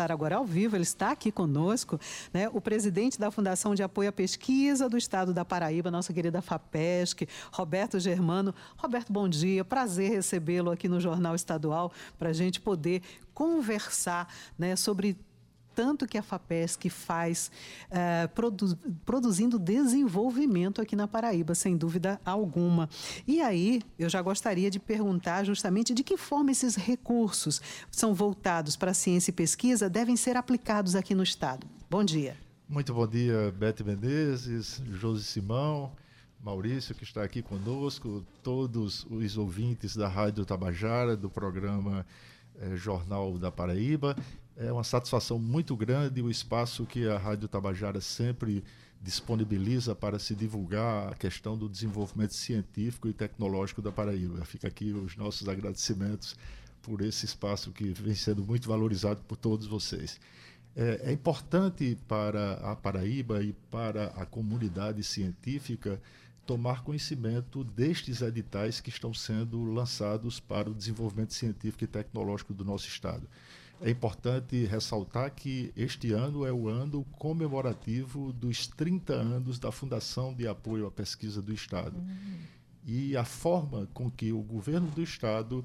agora ao vivo, ele está aqui conosco, né, o presidente da Fundação de Apoio à Pesquisa do Estado da Paraíba, nossa querida FAPESC, Roberto Germano. Roberto, bom dia, prazer recebê-lo aqui no Jornal Estadual para a gente poder conversar né, sobre tanto que a FAPESC faz é, produ produzindo desenvolvimento aqui na Paraíba, sem dúvida alguma. E aí, eu já gostaria de perguntar justamente de que forma esses recursos são voltados para a ciência e pesquisa devem ser aplicados aqui no Estado. Bom dia. Muito bom dia, Bete Menezes, Josi Simão. Maurício, que está aqui conosco, todos os ouvintes da Rádio Tabajara, do programa eh, Jornal da Paraíba é uma satisfação muito grande o espaço que a Rádio Tabajara sempre disponibiliza para se divulgar a questão do desenvolvimento científico e tecnológico da Paraíba. Fica aqui os nossos agradecimentos por esse espaço que vem sendo muito valorizado por todos vocês. É, é importante para a Paraíba e para a comunidade científica tomar conhecimento destes editais que estão sendo lançados para o desenvolvimento científico e tecnológico do nosso Estado. É importante ressaltar que este ano é o ano comemorativo dos 30 anos da Fundação de Apoio à Pesquisa do Estado. Uhum. E a forma com que o governo do Estado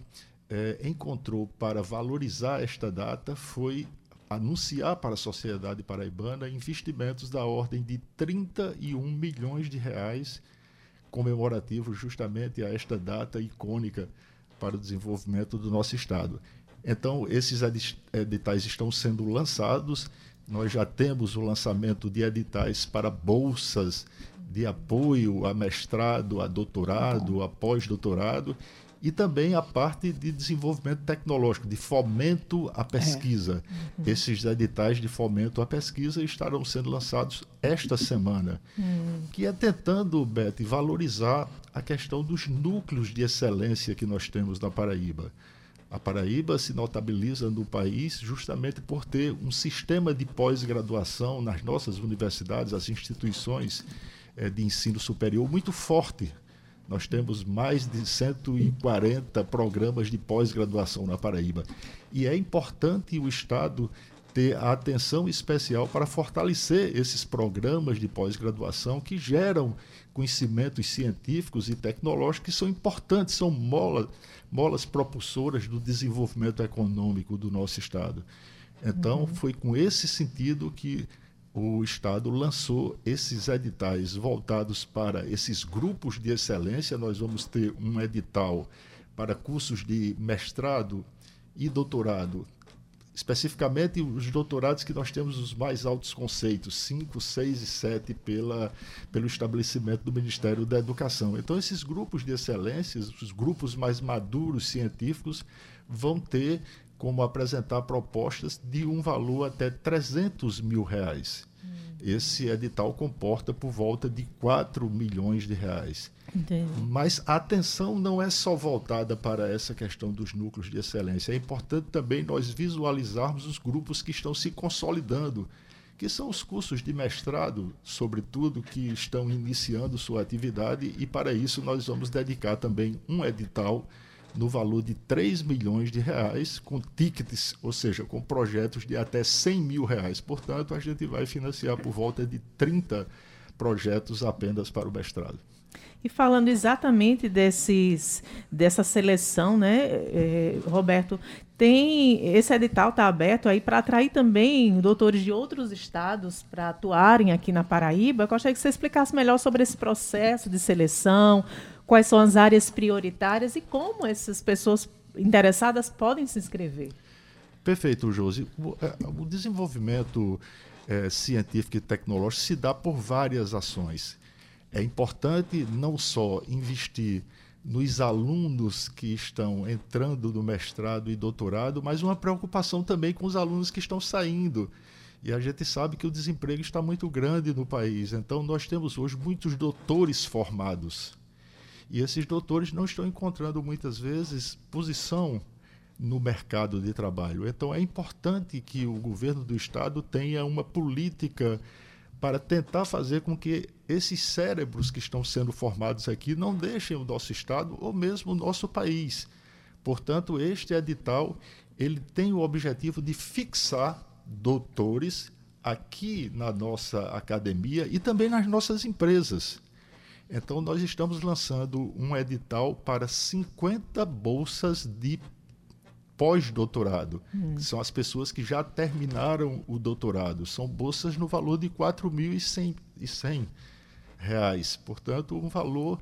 eh, encontrou para valorizar esta data foi anunciar para a sociedade paraibana investimentos da ordem de 31 milhões de reais comemorativos justamente a esta data icônica para o desenvolvimento do nosso Estado. Então, esses editais estão sendo lançados. Nós já temos o lançamento de editais para bolsas de apoio a mestrado, a doutorado, a pós-doutorado e também a parte de desenvolvimento tecnológico, de fomento à pesquisa. É. Uhum. Esses editais de fomento à pesquisa estarão sendo lançados esta semana, uhum. que é tentando, Beth, valorizar a questão dos núcleos de excelência que nós temos na Paraíba. A Paraíba se notabiliza no país justamente por ter um sistema de pós-graduação nas nossas universidades, as instituições é, de ensino superior muito forte. Nós temos mais de 140 programas de pós-graduação na Paraíba. E é importante o Estado ter a atenção especial para fortalecer esses programas de pós-graduação que geram conhecimentos científicos e tecnológicos que são importantes, são mola, molas propulsoras do desenvolvimento econômico do nosso Estado. Então, uhum. foi com esse sentido que o Estado lançou esses editais voltados para esses grupos de excelência. Nós vamos ter um edital para cursos de mestrado e doutorado especificamente os doutorados que nós temos os mais altos conceitos, 5, 6 e 7 pela, pelo estabelecimento do Ministério da Educação. Então, esses grupos de excelência, os grupos mais maduros científicos, vão ter como apresentar propostas de um valor até 300 mil reais. Esse edital comporta por volta de 4 milhões de reais. Entendi. Mas a atenção não é só voltada para essa questão dos núcleos de excelência. É importante também nós visualizarmos os grupos que estão se consolidando, que são os cursos de mestrado, sobretudo, que estão iniciando sua atividade, e para isso nós vamos dedicar também um edital no valor de 3 milhões de reais, com tickets, ou seja, com projetos de até 100 mil reais. Portanto, a gente vai financiar por volta de 30 projetos apenas para o mestrado. E falando exatamente desses, dessa seleção, né, é, Roberto, tem esse edital está aberto aí para atrair também doutores de outros estados para atuarem aqui na Paraíba. Eu gostaria que você explicasse melhor sobre esse processo de seleção, quais são as áreas prioritárias e como essas pessoas interessadas podem se inscrever. Perfeito, Josi. O, é, o desenvolvimento é, científico e tecnológico se dá por várias ações. É importante não só investir nos alunos que estão entrando no mestrado e doutorado, mas uma preocupação também com os alunos que estão saindo. E a gente sabe que o desemprego está muito grande no país. Então, nós temos hoje muitos doutores formados e esses doutores não estão encontrando muitas vezes posição no mercado de trabalho. Então é importante que o governo do estado tenha uma política para tentar fazer com que esses cérebros que estão sendo formados aqui não deixem o nosso estado ou mesmo o nosso país. Portanto, este edital ele tem o objetivo de fixar doutores aqui na nossa academia e também nas nossas empresas. Então, nós estamos lançando um edital para 50 bolsas de pós-doutorado, hum. que são as pessoas que já terminaram o doutorado. São bolsas no valor de R$ 4.100. Portanto, um valor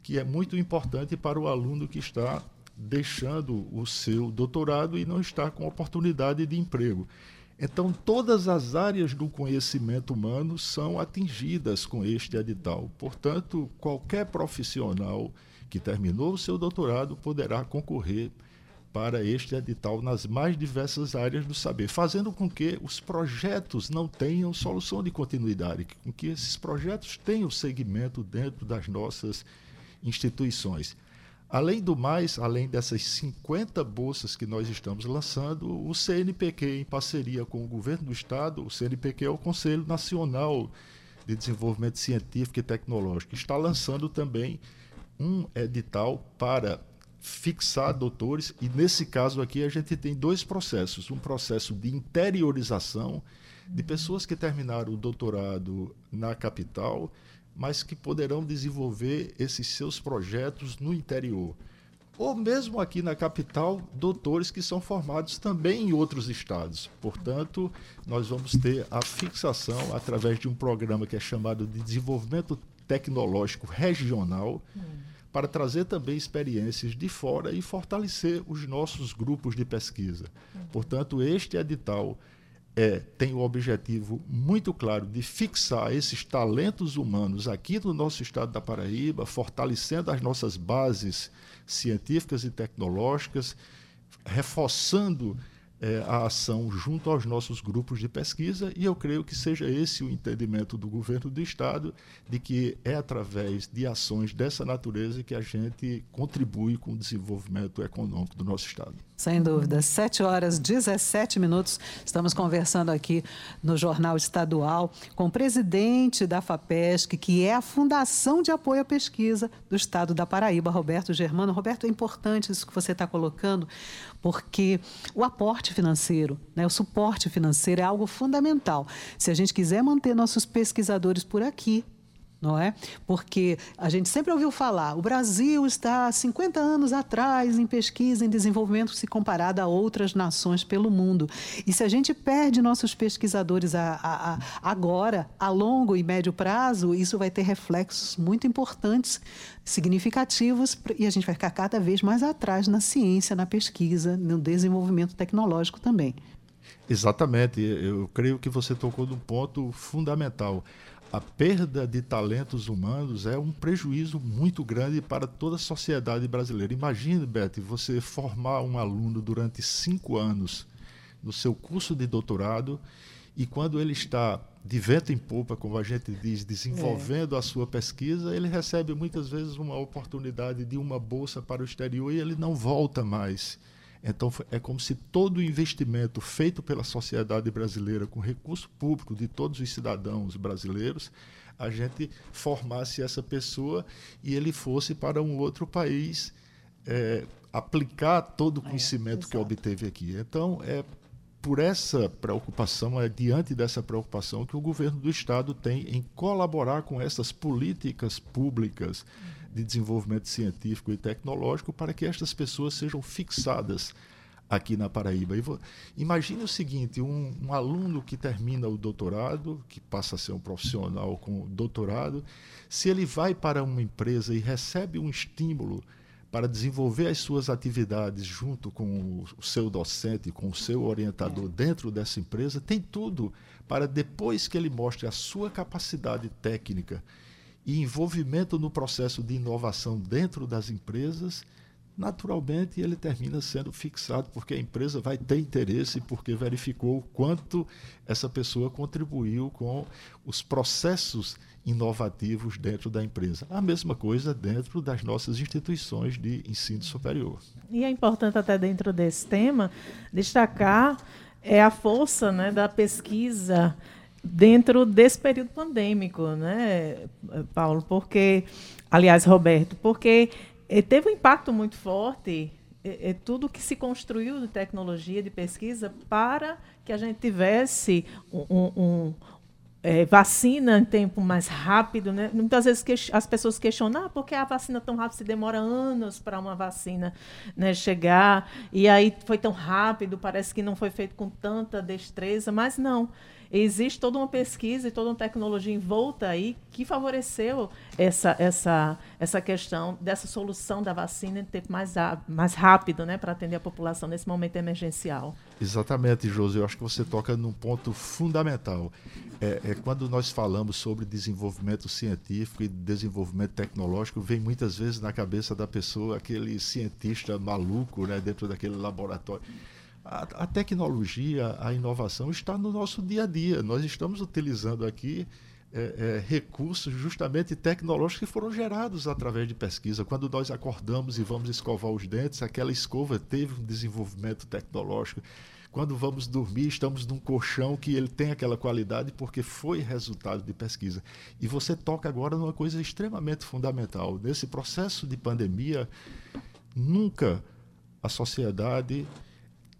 que é muito importante para o aluno que está deixando o seu doutorado e não está com oportunidade de emprego. Então, todas as áreas do conhecimento humano são atingidas com este edital. Portanto, qualquer profissional que terminou o seu doutorado poderá concorrer para este edital nas mais diversas áreas do saber, fazendo com que os projetos não tenham solução de continuidade, com que esses projetos tenham segmento dentro das nossas instituições. Além do mais, além dessas 50 bolsas que nós estamos lançando, o CNPq, em parceria com o governo do estado, o CNPq é o Conselho Nacional de Desenvolvimento Científico e Tecnológico, está lançando também um edital para fixar doutores, e nesse caso aqui a gente tem dois processos: um processo de interiorização de pessoas que terminaram o doutorado na capital mas que poderão desenvolver esses seus projetos no interior. Ou mesmo aqui na capital, doutores que são formados também em outros estados. Portanto, nós vamos ter a fixação através de um programa que é chamado de Desenvolvimento Tecnológico Regional, hum. para trazer também experiências de fora e fortalecer os nossos grupos de pesquisa. Hum. Portanto, este edital é, tem o objetivo muito claro de fixar esses talentos humanos aqui no nosso estado da Paraíba, fortalecendo as nossas bases científicas e tecnológicas, reforçando é, a ação junto aos nossos grupos de pesquisa, e eu creio que seja esse o entendimento do governo do Estado, de que é através de ações dessa natureza que a gente contribui com o desenvolvimento econômico do nosso Estado. Sem dúvida. 7 horas 17 minutos. Estamos conversando aqui no Jornal Estadual com o presidente da FAPESC, que é a Fundação de Apoio à Pesquisa do Estado da Paraíba, Roberto Germano. Roberto, é importante isso que você está colocando, porque o aporte financeiro, né, o suporte financeiro é algo fundamental. Se a gente quiser manter nossos pesquisadores por aqui, não é? Porque a gente sempre ouviu falar, o Brasil está 50 anos atrás em pesquisa, em desenvolvimento, se comparado a outras nações pelo mundo. E se a gente perde nossos pesquisadores a, a, a, agora, a longo e médio prazo, isso vai ter reflexos muito importantes, significativos, e a gente vai ficar cada vez mais atrás na ciência, na pesquisa, no desenvolvimento tecnológico também. Exatamente. Eu creio que você tocou num ponto fundamental a perda de talentos humanos é um prejuízo muito grande para toda a sociedade brasileira. Imagine, Beth, você formar um aluno durante cinco anos no seu curso de doutorado e quando ele está de vento em popa, como a gente diz, desenvolvendo é. a sua pesquisa, ele recebe muitas vezes uma oportunidade de uma bolsa para o exterior e ele não volta mais. Então, é como se todo o investimento feito pela sociedade brasileira com recurso público de todos os cidadãos brasileiros, a gente formasse essa pessoa e ele fosse para um outro país é, aplicar todo o é, conhecimento é, que obteve aqui. Então, é por essa preocupação, é diante dessa preocupação que o governo do Estado tem em colaborar com essas políticas públicas de desenvolvimento científico e tecnológico para que estas pessoas sejam fixadas aqui na Paraíba. imagine o seguinte: um, um, aluno que termina o doutorado, que passa a ser um profissional com doutorado, se ele vai para uma empresa e recebe um estímulo para desenvolver as suas atividades junto com o seu docente, com o seu orientador dentro dessa empresa, tem tudo para depois que ele mostre a sua capacidade técnica e envolvimento no processo de inovação dentro das empresas, naturalmente ele termina sendo fixado, porque a empresa vai ter interesse, porque verificou o quanto essa pessoa contribuiu com os processos inovativos dentro da empresa. A mesma coisa dentro das nossas instituições de ensino superior. E é importante até dentro desse tema destacar é a força né, da pesquisa dentro desse período pandêmico, né, Paulo? Porque, aliás, Roberto, porque eh, teve um impacto muito forte é, tudo que se construiu de tecnologia, de pesquisa, para que a gente tivesse um, um, é, vacina em tempo mais rápido. Né? Muitas vezes que, as pessoas questionam ah, por que a vacina tão rápido? Se demora anos para uma vacina né, chegar, e aí foi tão rápido, parece que não foi feito com tanta destreza, mas não. Existe toda uma pesquisa e toda uma tecnologia envolta aí que favoreceu essa, essa, essa questão dessa solução da vacina em tempo mais, mais rápido né, para atender a população nesse momento emergencial. Exatamente, Josi. Eu acho que você toca num ponto fundamental. É, é, quando nós falamos sobre desenvolvimento científico e desenvolvimento tecnológico, vem muitas vezes na cabeça da pessoa aquele cientista maluco né, dentro daquele laboratório. A, a, tecnologia, a inovação está no nosso dia a dia. Nós estamos utilizando aqui é, é, recursos justamente tecnológicos que foram gerados através de pesquisa. Quando nós acordamos e vamos escovar os dentes, aquela escova teve um desenvolvimento tecnológico. Quando vamos dormir, estamos num colchão que ele tem aquela qualidade porque foi resultado de pesquisa. E você toca agora numa coisa extremamente fundamental. Nesse processo de pandemia, nunca a sociedade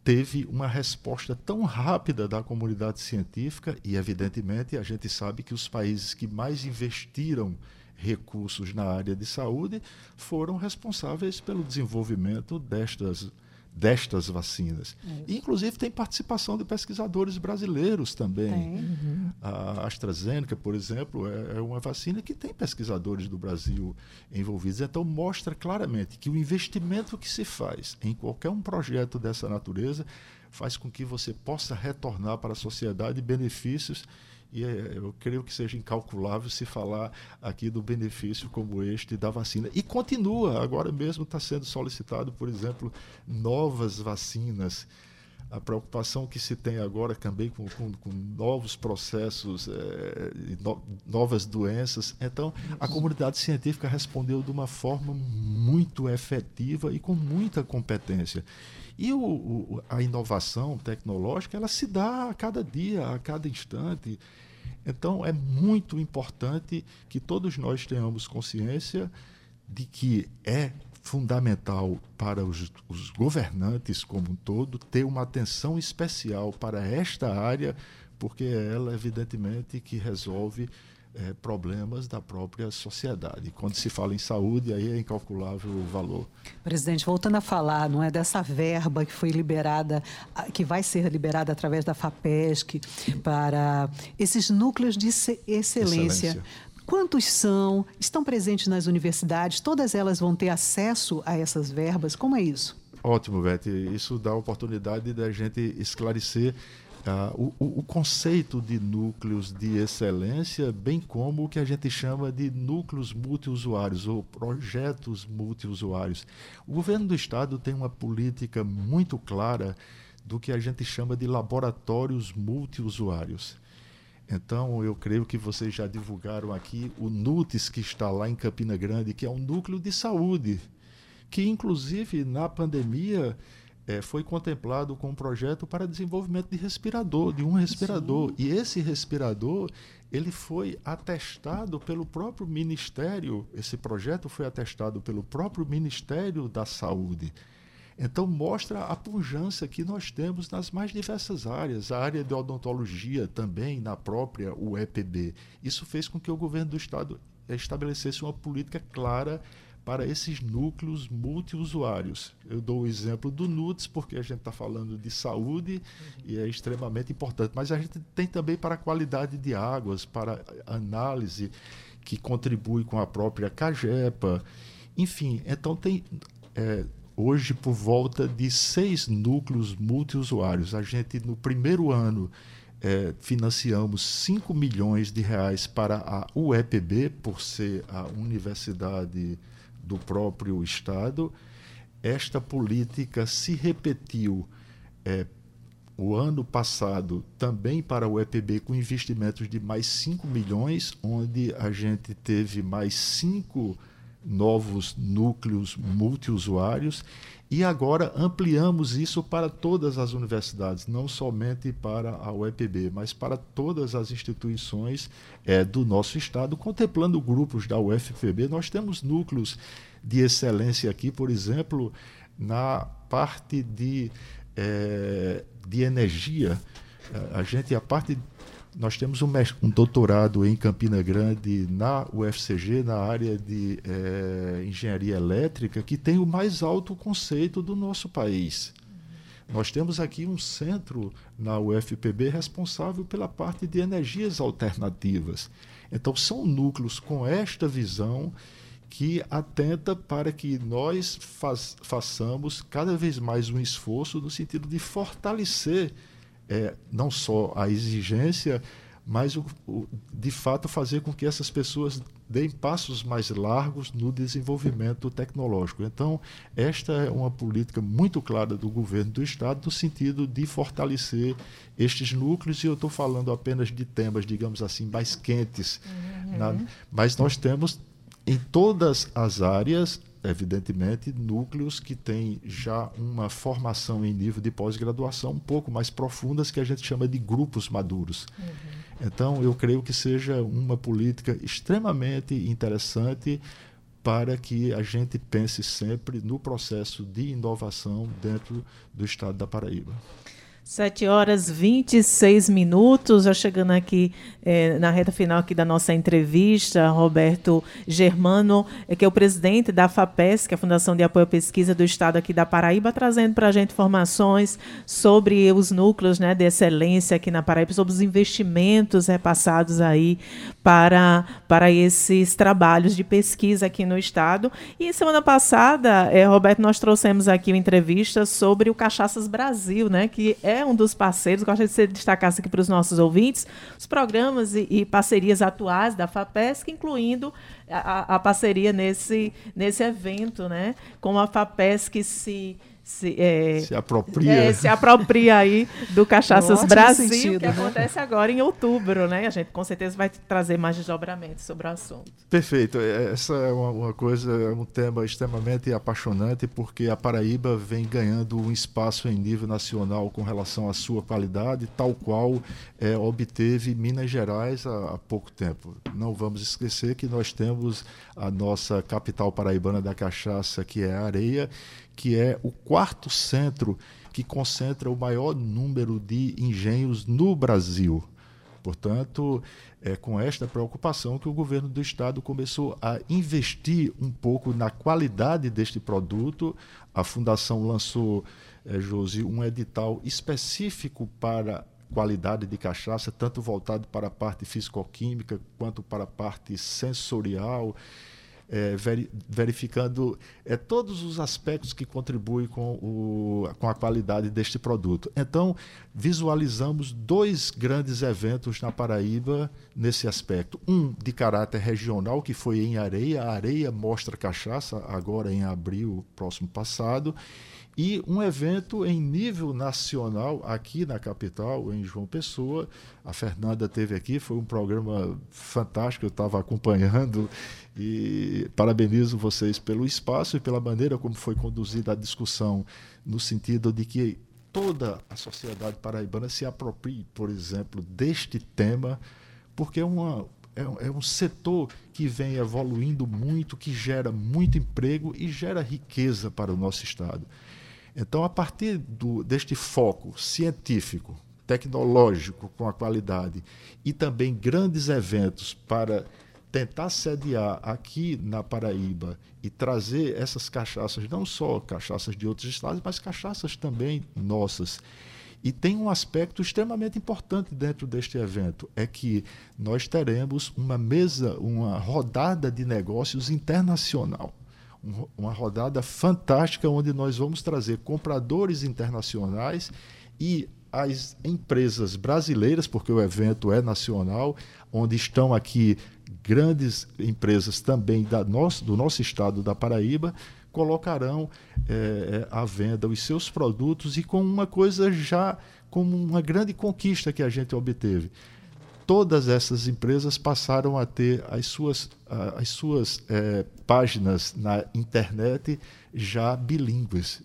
teve uma resposta tão rápida da comunidade científica e, evidentemente, a gente sabe que os países que mais investiram recursos na área de saúde foram responsáveis pelo desenvolvimento destas destas vacinas. É inclusive tem participação de pesquisadores brasileiros também. Uhum. A AstraZeneca, por exemplo, é, é, uma vacina que tem pesquisadores do Brasil envolvidos. Então mostra claramente que o investimento que se faz em qualquer um projeto dessa natureza faz com que você possa retornar para a sociedade benefícios e é, eu creio que seja incalculável se falar aqui do benefício como este da vacina. E continua, agora mesmo está sendo solicitado, por exemplo, novas vacinas. A preocupação que se tem agora também com, com, com novos processos, é, no, novas doenças. Então, a comunidade científica respondeu de uma forma muito efetiva e com muita competência. E o, o, a inovação tecnológica, ela se dá a cada dia, a cada instante. Então, é muito importante que todos nós tenhamos consciência de que é fundamental para os, os, governantes como um todo ter uma atenção especial para esta área, porque é ela, evidentemente, que resolve é, problemas da própria sociedade. Quando se fala em saúde, aí é incalculável o valor. Presidente, voltando a falar, não é dessa verba que foi liberada, que vai ser liberada através da FAPESC para esses núcleos de excelência. excelência. Quantos são? Estão presentes nas universidades? Todas elas vão ter acesso a essas verbas? Como é isso? Ótimo, Beth. Isso dá a oportunidade da gente esclarecer ah, o, o, conceito de núcleos de excelência, bem como o que a gente chama de núcleos multiusuários ou projetos multiusuários. O governo do estado tem uma política muito clara do que a gente chama de laboratórios multiusuários. Então, eu creio que vocês já divulgaram aqui o NUTES, que está lá em Campina Grande, que é um núcleo de saúde, que, inclusive, na pandemia, é, foi contemplado com um projeto para desenvolvimento de respirador, de um respirador. Sim. E esse respirador, ele foi atestado pelo próprio Ministério, esse projeto foi atestado pelo próprio Ministério da Saúde. Então mostra a pujança que nós temos nas mais diversas áreas, a área de odontologia também, na própria UEPB. Isso fez com que o governo do estado estabelecesse uma política clara para esses núcleos multiusuários. Eu dou o exemplo do NUTS, porque a gente está falando de saúde uhum. e é extremamente importante, mas a gente tem também para a qualidade de águas, para análise, que contribui com a própria CAGEPA. Enfim, então tem é, hoje por volta de seis núcleos multiusuários. A gente, no primeiro ano, é, financiamos 5 milhões de reais para a UEPB, por ser a universidade do próprio Estado. Esta política se repetiu é, o ano passado também para o EPB com investimentos de mais 5 milhões, onde a gente teve mais cinco novos núcleos multiusuários e agora ampliamos isso para todas as universidades, não somente para a UEPB, mas para todas as instituições é, do nosso estado, contemplando grupos da UFPB. Nós temos núcleos de excelência aqui, por exemplo, na parte de, é, de energia. A gente, a parte nós temos um, um, doutorado em Campina Grande, na UFCG, na área de é, engenharia elétrica, que tem o mais alto conceito do nosso país. Nós temos aqui um centro na UFPB responsável pela parte de energias alternativas. Então, são núcleos com esta visão que atenta para que nós façamos cada vez mais um esforço no sentido de fortalecer é, não só a exigência, mas o, o, de fato fazer com que essas pessoas deem passos mais largos no desenvolvimento tecnológico. Então, esta é uma política muito clara do governo do Estado no sentido de fortalecer estes núcleos, e eu estou falando apenas de temas, digamos assim, mais quentes. Uhum. Na, mas nós temos em todas as áreas evidentemente, núcleos que têm já uma formação em nível de pós-graduação um pouco mais profundas, que a gente chama de grupos maduros. Uhum. Então, eu creio que seja uma política extremamente interessante para que a gente pense sempre no processo de inovação dentro do estado da Paraíba. 7 horas 26 minutos, já chegando aqui é, na reta final aqui da nossa entrevista, Roberto Germano, é, que é o presidente da FAPES, que é a Fundação de Apoio à Pesquisa do Estado aqui da Paraíba, trazendo para a gente informações sobre os núcleos né, de excelência aqui na Paraíba, sobre os investimentos repassados aí para, para esses trabalhos de pesquisa aqui no Estado. E semana passada, Roberto, nós trouxemos aqui uma entrevista sobre o Cachaças Brasil, né, que é é um dos parceiros. Gostaria de você destacasse aqui para os nossos ouvintes os programas e, e parcerias atuais da FAPESC, incluindo a, a, parceria nesse, nesse evento, né? Como a FAPESC se se, é, se apropria. É, se apropria aí do Cachaças Brasil, sentido, que né? acontece agora em outubro, né? A gente com certeza vai trazer mais desdobramentos sobre o assunto. Perfeito. É, essa é uma, uma coisa, é um tema extremamente apaixonante, porque a Paraíba vem ganhando um espaço em nível nacional com relação à sua qualidade, tal qual é, obteve Minas Gerais há, há pouco tempo. Não vamos esquecer que nós temos a nossa capital paraibana da cachaça, que é a Areia, que é o quarto centro que concentra o maior número de engenhos no Brasil. Portanto, é com esta preocupação que o governo do estado começou a investir um pouco na qualidade deste produto. A fundação lançou, é, Josi, um edital específico para qualidade de cachaça, tanto voltado para a parte fisicoquímica quanto para a parte sensorial é, verificando é, todos os aspectos que contribuem com, o, com a qualidade deste produto. Então, visualizamos dois grandes eventos na Paraíba nesse aspecto. Um de caráter regional, que foi em Areia, a Areia Mostra Cachaça, agora em abril próximo passado, e um evento em nível nacional aqui na capital, em João Pessoa. A Fernanda teve aqui, foi um programa fantástico, eu estava acompanhando e parabenizo vocês pelo espaço e pela maneira como foi conduzida a discussão, no sentido de que toda a sociedade paraibana se aproprie, por exemplo, deste tema, porque é, uma, é, é um setor que vem evoluindo muito, que gera muito emprego e gera riqueza para o nosso Estado. Então, a partir do, deste foco científico, tecnológico com a qualidade e também grandes eventos para tentar sediar aqui na Paraíba e trazer essas cachaças, não só cachaças de outros estados, mas cachaças também nossas. E tem um aspecto extremamente importante dentro deste evento, é que nós teremos uma mesa, uma rodada de negócios internacional uma rodada fantástica onde nós vamos trazer compradores internacionais e as empresas brasileiras, porque o evento é nacional, onde estão aqui grandes empresas também da nosso, do nosso estado da Paraíba, colocarão é, à venda os seus produtos e com uma coisa já como uma grande conquista que a gente obteve todas essas empresas passaram a ter as suas, as suas é, páginas na internet já bilíngues,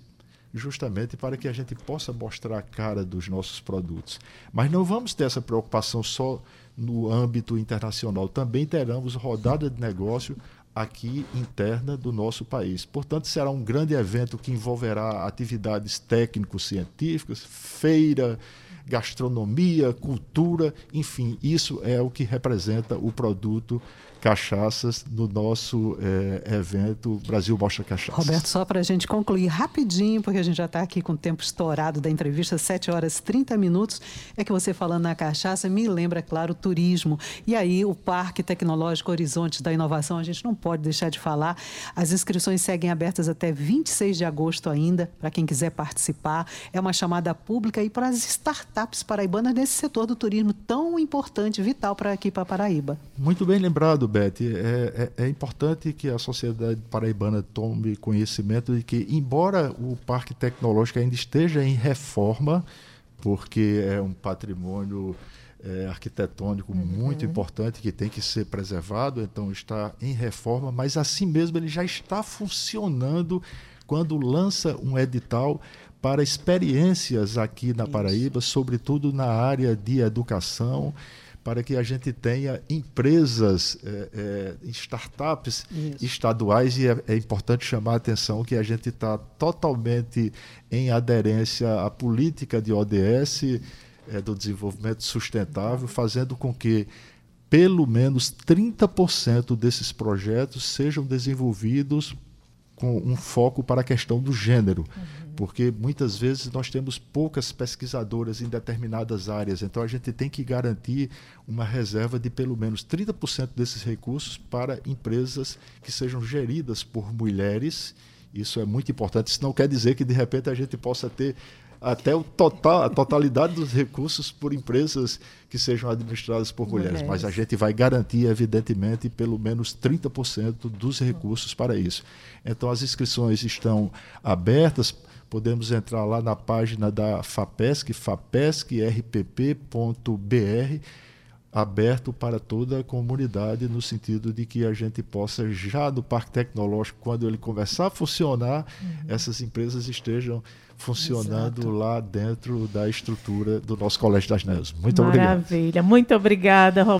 justamente para que a gente possa mostrar a cara dos nossos produtos. Mas não vamos ter essa preocupação só no âmbito internacional. Também teremos rodada de negócio aqui interna do nosso país. Portanto, será um grande evento que envolverá atividades técnico-científicas, feira, gastronomia, cultura, enfim, isso é o que representa o produto cachaças no nosso é, evento Brasil Mostra Cachaças. Roberto, só para a gente concluir rapidinho, porque a gente já está aqui com o tempo estourado da entrevista, 7 horas e 30 minutos, é que você falando na cachaça me lembra, claro, o turismo. E aí o Parque Tecnológico Horizontes da Inovação, a gente não pode deixar de falar. As inscrições seguem abertas até 26 de agosto ainda, para quem quiser participar. É uma chamada pública e para as startups paraibanas nesse setor do turismo tão importante, vital para aqui para Paraíba. Muito bem lembrado, Beth, é, é, é, importante que a sociedade paraibana tome conhecimento de que, embora o Parque Tecnológico ainda esteja em reforma, porque é um patrimônio é, arquitetônico uhum. muito importante que tem que ser preservado, então está em reforma, mas assim mesmo ele já está funcionando quando lança um edital para experiências aqui na Paraíba, sobretudo na área de educação para que a gente tenha empresas, é, é, startups Isso. estaduais, e é, é, importante chamar a atenção que a gente está totalmente em aderência à política de ODS, é, do desenvolvimento sustentável, fazendo com que pelo menos 30% desses projetos sejam desenvolvidos com um foco para a questão do gênero. Uhum porque muitas vezes nós temos poucas pesquisadoras em determinadas áreas, então a gente tem que garantir uma reserva de pelo menos 30% desses recursos para empresas que sejam geridas por mulheres. Isso é muito importante. Isso não quer dizer que de repente a gente possa ter até o total, a totalidade dos recursos por empresas que sejam administradas por mulheres, mulheres. mas a gente vai garantir, evidentemente, pelo menos 30% dos recursos para isso. Então, as inscrições estão abertas podemos entrar lá na página da FAPESC, fapescrpp.br, aberto para toda a comunidade, no sentido de que a gente possa, já no Parque Tecnológico, quando ele começar a funcionar, uhum. essas empresas estejam funcionando Exato. lá dentro da estrutura do nosso Colégio das Neves. Muito Maravilha. obrigado. Maravilha, muito obrigada, Roberto.